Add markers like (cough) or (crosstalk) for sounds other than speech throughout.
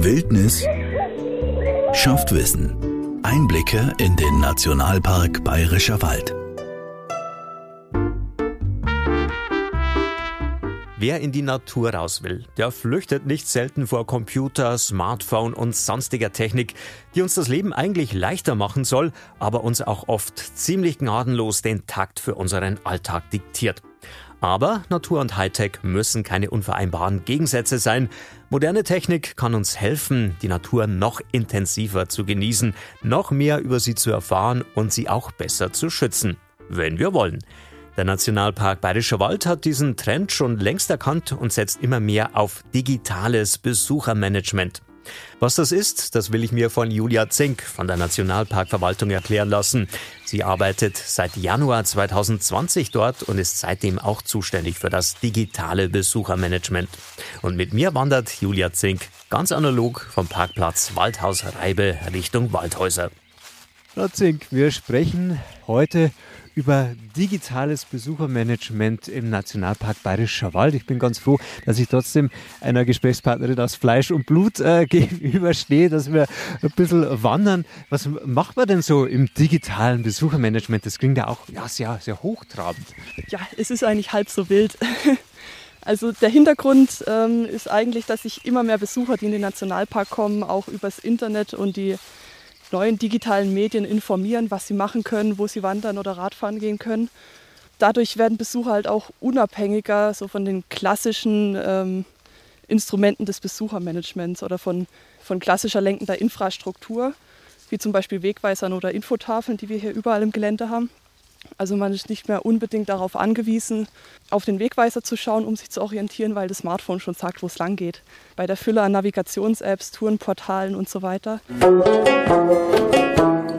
Wildnis schafft Wissen. Einblicke in den Nationalpark Bayerischer Wald. Wer in die Natur raus will, der flüchtet nicht selten vor Computer, Smartphone und sonstiger Technik, die uns das Leben eigentlich leichter machen soll, aber uns auch oft ziemlich gnadenlos den Takt für unseren Alltag diktiert. Aber Natur und Hightech müssen keine unvereinbaren Gegensätze sein. Moderne Technik kann uns helfen, die Natur noch intensiver zu genießen, noch mehr über sie zu erfahren und sie auch besser zu schützen, wenn wir wollen. Der Nationalpark Bayerischer Wald hat diesen Trend schon längst erkannt und setzt immer mehr auf digitales Besuchermanagement. Was das ist, das will ich mir von Julia Zink von der Nationalparkverwaltung erklären lassen. Sie arbeitet seit Januar 2020 dort und ist seitdem auch zuständig für das digitale Besuchermanagement. Und mit mir wandert Julia Zink ganz analog vom Parkplatz Waldhaus Reibe Richtung Waldhäuser. Frau Zink, wir sprechen heute digitales Besuchermanagement im Nationalpark Bayerischer Wald. Ich bin ganz froh, dass ich trotzdem einer Gesprächspartnerin aus Fleisch und Blut äh, (laughs) gegenüberstehe, dass wir ein bisschen wandern. Was macht man denn so im digitalen Besuchermanagement? Das klingt ja auch ja, sehr, sehr hochtrabend. Ja, es ist eigentlich halb so wild. (laughs) Also der Hintergrund ähm, ist eigentlich, dass sich immer mehr Besucher, die in den Nationalpark kommen, auch übers Internet und die neuen digitalen Medien informieren, was sie machen können, wo sie wandern oder Radfahren gehen können. Dadurch werden Besucher halt auch unabhängiger so von den klassischen ähm, Instrumenten des Besuchermanagements oder von, von klassischer lenkender Infrastruktur, wie zum Beispiel Wegweisern oder Infotafeln, die wir hier überall im Gelände haben. Also man ist nicht mehr unbedingt darauf angewiesen, auf den Wegweiser zu schauen, um sich zu orientieren, weil das Smartphone schon sagt, wo es lang geht. Bei der Fülle an Navigations-Apps, Tourenportalen und so weiter.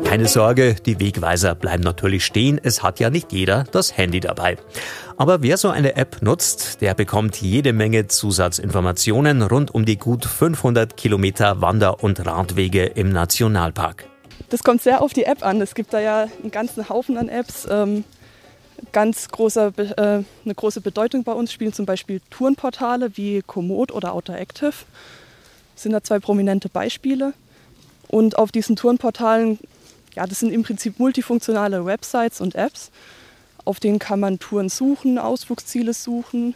Keine Sorge, die Wegweiser bleiben natürlich stehen. Es hat ja nicht jeder das Handy dabei. Aber wer so eine App nutzt, der bekommt jede Menge Zusatzinformationen rund um die gut 500 Kilometer Wander- und Radwege im Nationalpark. Das kommt sehr auf die App an. Es gibt da ja einen ganzen Haufen an Apps. Ähm, ganz große, äh, eine große Bedeutung bei uns spielen zum Beispiel Tourenportale wie Komoot oder Outer Active. Das sind da zwei prominente Beispiele. Und auf diesen Tourenportalen, ja, das sind im Prinzip multifunktionale Websites und Apps. Auf denen kann man Touren suchen, Ausflugsziele suchen.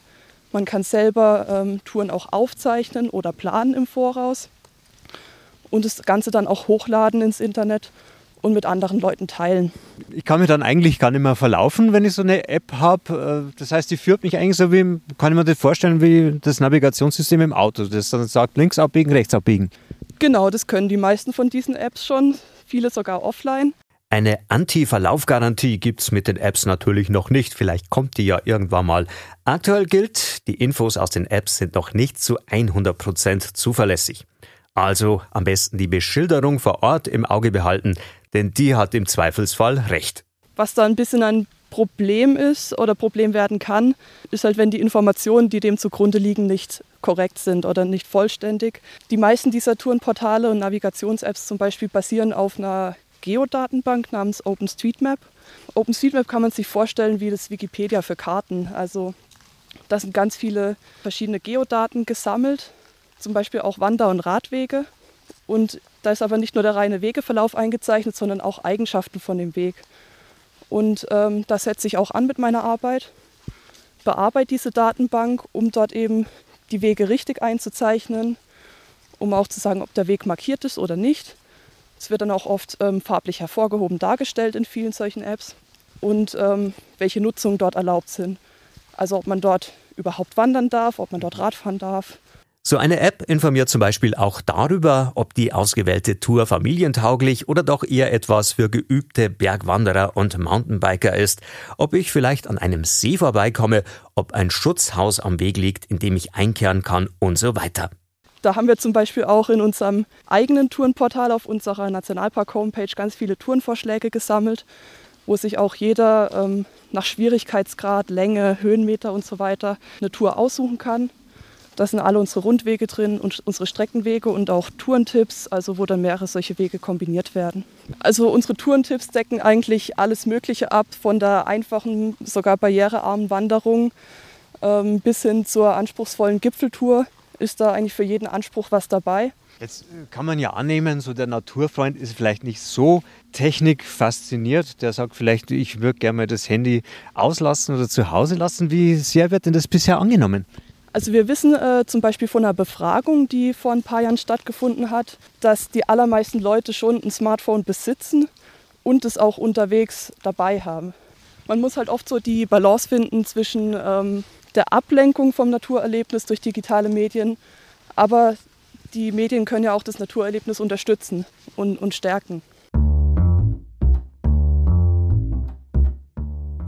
Man kann selber ähm, Touren auch aufzeichnen oder planen im Voraus und das Ganze dann auch hochladen ins Internet und mit anderen Leuten teilen. Ich kann mich dann eigentlich gar nicht mehr verlaufen, wenn ich so eine App habe. Äh, das heißt, die führt mich eigentlich so wie, kann ich mir das vorstellen, wie das Navigationssystem im Auto, das dann sagt, links abbiegen, rechts abbiegen. Genau, das können die meisten von diesen Apps schon, viele sogar offline. Eine Anti-Verlaufgarantie gibt's mit den Apps natürlich noch nicht. Vielleicht kommt die ja irgendwann mal. Aktuell gilt, die Infos aus den Apps sind noch nicht zu 100 Prozent zuverlässig. Also am besten die Beschilderung vor Ort im Auge behalten, denn die hat im Zweifelsfall recht. Was da ein bisschen ein Problem ist oder Problem werden kann, ist halt, wenn die Informationen, die dem zugrunde liegen, nicht korrekt sind oder nicht vollständig. Die meisten dieser Tourenportale und Navigations-Apps zum Beispiel basieren auf einer Geodatenbank namens OpenStreetMap. OpenStreetMap kann man sich vorstellen wie das Wikipedia für Karten. Also da sind ganz viele verschiedene Geodaten gesammelt zum Beispiel auch Wander- und Radwege. Und da ist aber nicht nur der reine Wegeverlauf eingezeichnet, sondern auch Eigenschaften von dem Weg. Und ähm, das setze ich auch an mit meiner Arbeit, bearbeite diese Datenbank, um dort eben die Wege richtig einzuzeichnen, um auch zu sagen, ob der Weg markiert ist oder nicht. Es wird dann auch oft ähm, farblich hervorgehoben dargestellt in vielen solchen Apps und ähm, welche Nutzungen dort erlaubt sind. Also ob man dort überhaupt wandern darf, ob man dort Radfahren darf so eine App informiert zum Beispiel auch darüber, ob die ausgewählte Tour familientauglich oder doch eher etwas für geübte Bergwanderer und Mountainbiker ist, ob ich vielleicht an einem See vorbeikomme, ob ein Schutzhaus am Weg liegt, in dem ich einkehren kann und so weiter. Da haben wir zum Beispiel auch in unserem eigenen Tourenportal auf unserer Nationalpark-Homepage ganz viele Tourenvorschläge gesammelt, wo sich auch jeder ähm, nach Schwierigkeitsgrad, Länge, Höhenmeter und so weiter eine Tour aussuchen kann da sind alle unsere Rundwege drin und unsere Streckenwege und auch Tourentipps, also wo dann mehrere solche Wege kombiniert werden. Also unsere Tourentipps decken eigentlich alles Mögliche ab, von der einfachen, sogar barrierearmen Wanderung ähm, bis hin zur anspruchsvollen Gipfeltour. ist da eigentlich für jeden Anspruch was dabei. Jetzt äh, kann man ja annehmen, so der Naturfreund ist vielleicht nicht so technikfasziniert. Der sagt vielleicht, ich würde gerne mal das Handy auslassen oder zu Hause lassen. Wie sehr wird denn das bisher angenommen? Also wir wissen äh, zum Beispiel von einer Befragung, die vor ein paar Jahren stattgefunden hat, dass die allermeisten Leute schon ein Smartphone besitzen und es auch unterwegs dabei haben. Man muss halt oft so die Balance finden zwischen ähm, der Ablenkung vom Naturerlebnis durch digitale Medien, aber die Medien können ja auch das Naturerlebnis unterstützen und, und stärken.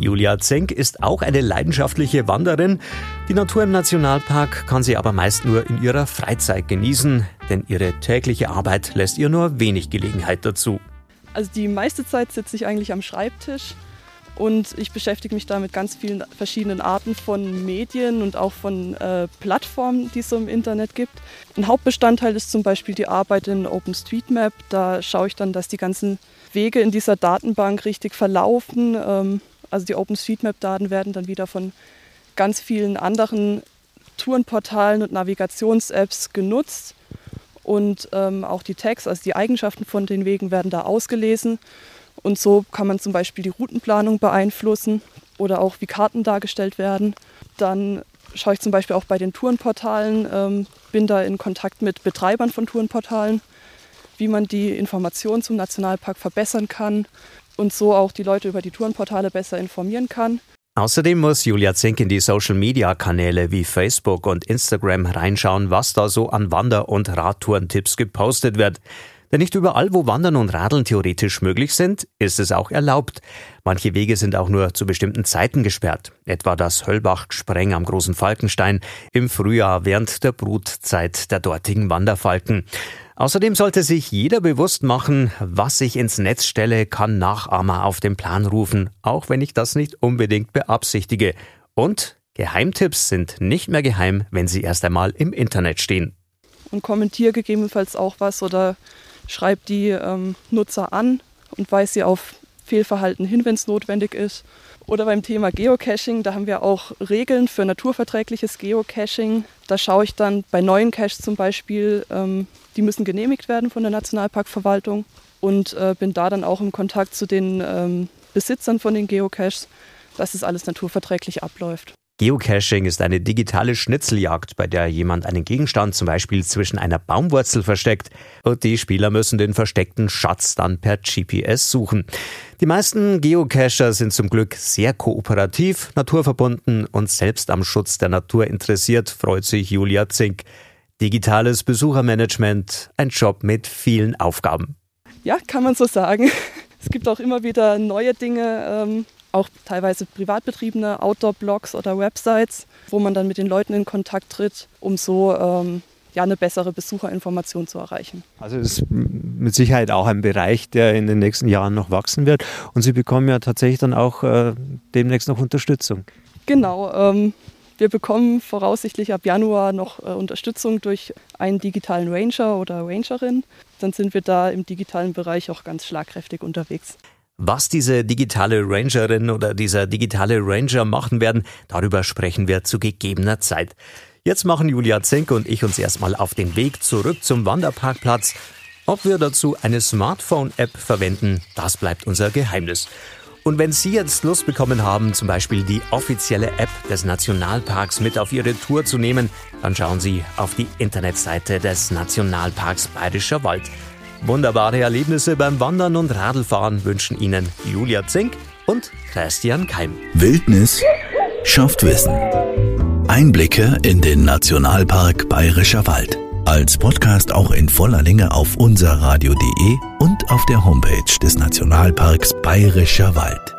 Julia Zenk ist auch eine leidenschaftliche Wanderin. Die Natur im Nationalpark kann sie aber meist nur in ihrer Freizeit genießen, denn ihre tägliche Arbeit lässt ihr nur wenig Gelegenheit dazu. Also die meiste Zeit sitze ich eigentlich am Schreibtisch und ich beschäftige mich da mit ganz vielen verschiedenen Arten von Medien und auch von äh, Plattformen, die es so im Internet gibt. Ein Hauptbestandteil ist zum Beispiel die Arbeit in OpenStreetMap. Da schaue ich dann, dass die ganzen Wege in dieser Datenbank richtig verlaufen. Ähm, also die OpenStreetMap-Daten werden dann wieder von ganz vielen anderen Tourenportalen und Navigations-Apps genutzt. Und ähm, auch die Tags, also die Eigenschaften von den Wegen, werden da ausgelesen. Und so kann man zum Beispiel die Routenplanung beeinflussen oder auch wie Karten dargestellt werden. Dann schaue ich zum Beispiel auch bei den Tourenportalen, ähm, bin da in Kontakt mit Betreibern von Tourenportalen, wie man die Informationen zum Nationalpark verbessern kann, und so auch die Leute über die Tourenportale besser informieren kann. Außerdem muss Julia Zink in die Social-Media-Kanäle wie Facebook und Instagram reinschauen, was da so an Wander- und Radtourentipps gepostet wird. Denn nicht überall, wo Wandern und Radeln theoretisch möglich sind, ist es auch erlaubt. Manche Wege sind auch nur zu bestimmten Zeiten gesperrt, etwa das Höllbach-Spreng am Großen Falkenstein im Frühjahr während der Brutzeit der dortigen Wanderfalken. Außerdem sollte sich jeder bewusst machen, was ich ins Netz stelle, kann Nachahmer auf den Plan rufen, auch wenn ich das nicht unbedingt beabsichtige. Und Geheimtipps sind nicht mehr geheim, wenn sie erst einmal im Internet stehen. Und kommentiere gegebenenfalls auch was oder schreib die ähm, Nutzer an und weise sie auf Fehlverhalten hin, wenn es notwendig ist. Oder beim Thema Geocaching, da haben wir auch Regeln für naturverträgliches Geocaching. Da schaue ich dann bei neuen Caches zum Beispiel, ähm, die müssen genehmigt werden von der Nationalparkverwaltung und äh, bin da dann auch im Kontakt zu den ähm, Besitzern von den Geocaches, dass es alles naturverträglich abläuft. Geocaching ist eine digitale Schnitzeljagd, bei der jemand einen Gegenstand zum Beispiel zwischen einer Baumwurzel versteckt und die Spieler müssen den versteckten Schatz dann per GPS suchen. Die meisten Geocacher sind zum Glück sehr kooperativ, naturverbunden und selbst am Schutz der Natur interessiert, freut sich Julia Zink. Digitales Besuchermanagement, ein Job mit vielen Aufgaben. Ja, kann man so sagen. (laughs) Es gibt auch immer wieder neue Dinge, ähm, auch teilweise privat betriebene Outdoor-Blogs oder Websites, wo man dann mit den Leuten in Kontakt tritt, um so ähm, ja, eine bessere Besucherinformation zu erreichen. Also es ist mit Sicherheit auch ein Bereich, der in den nächsten Jahren noch wachsen wird. Und Sie bekommen ja tatsächlich dann auch äh, demnächst noch Unterstützung. Genau. Ähm, wir bekommen voraussichtlich ab Januar noch äh, Unterstützung durch einen digitalen Ranger oder Rangerin. Dann sind wir da im digitalen Bereich auch ganz schlagkräftig unterwegs. Was diese digitale Rangerin oder dieser digitale Ranger machen werden, darüber sprechen wir zu gegebener Zeit. Jetzt machen Julia Zink und ich uns erstmal auf den Weg zurück zum Wanderparkplatz. Ob wir dazu eine Smartphone-App verwenden, das bleibt unser Geheimnis. Und wenn Sie jetzt Lust bekommen haben, zum Beispiel die offizielle App des Nationalparks mit auf Ihre Tour zu nehmen, dann schauen Sie auf die Internetseite des Nationalparks Bayerischer Wald. Wunderbare Erlebnisse beim Wandern und Radlfahren wünschen Ihnen Julia Zink und Christian Keim. Wildnis schafft Wissen. Einblicke in den Nationalpark Bayerischer Wald. Als Podcast auch in voller Länge auf unserradio.de und auf der Homepage des Nationalparks Bayerischer Wald.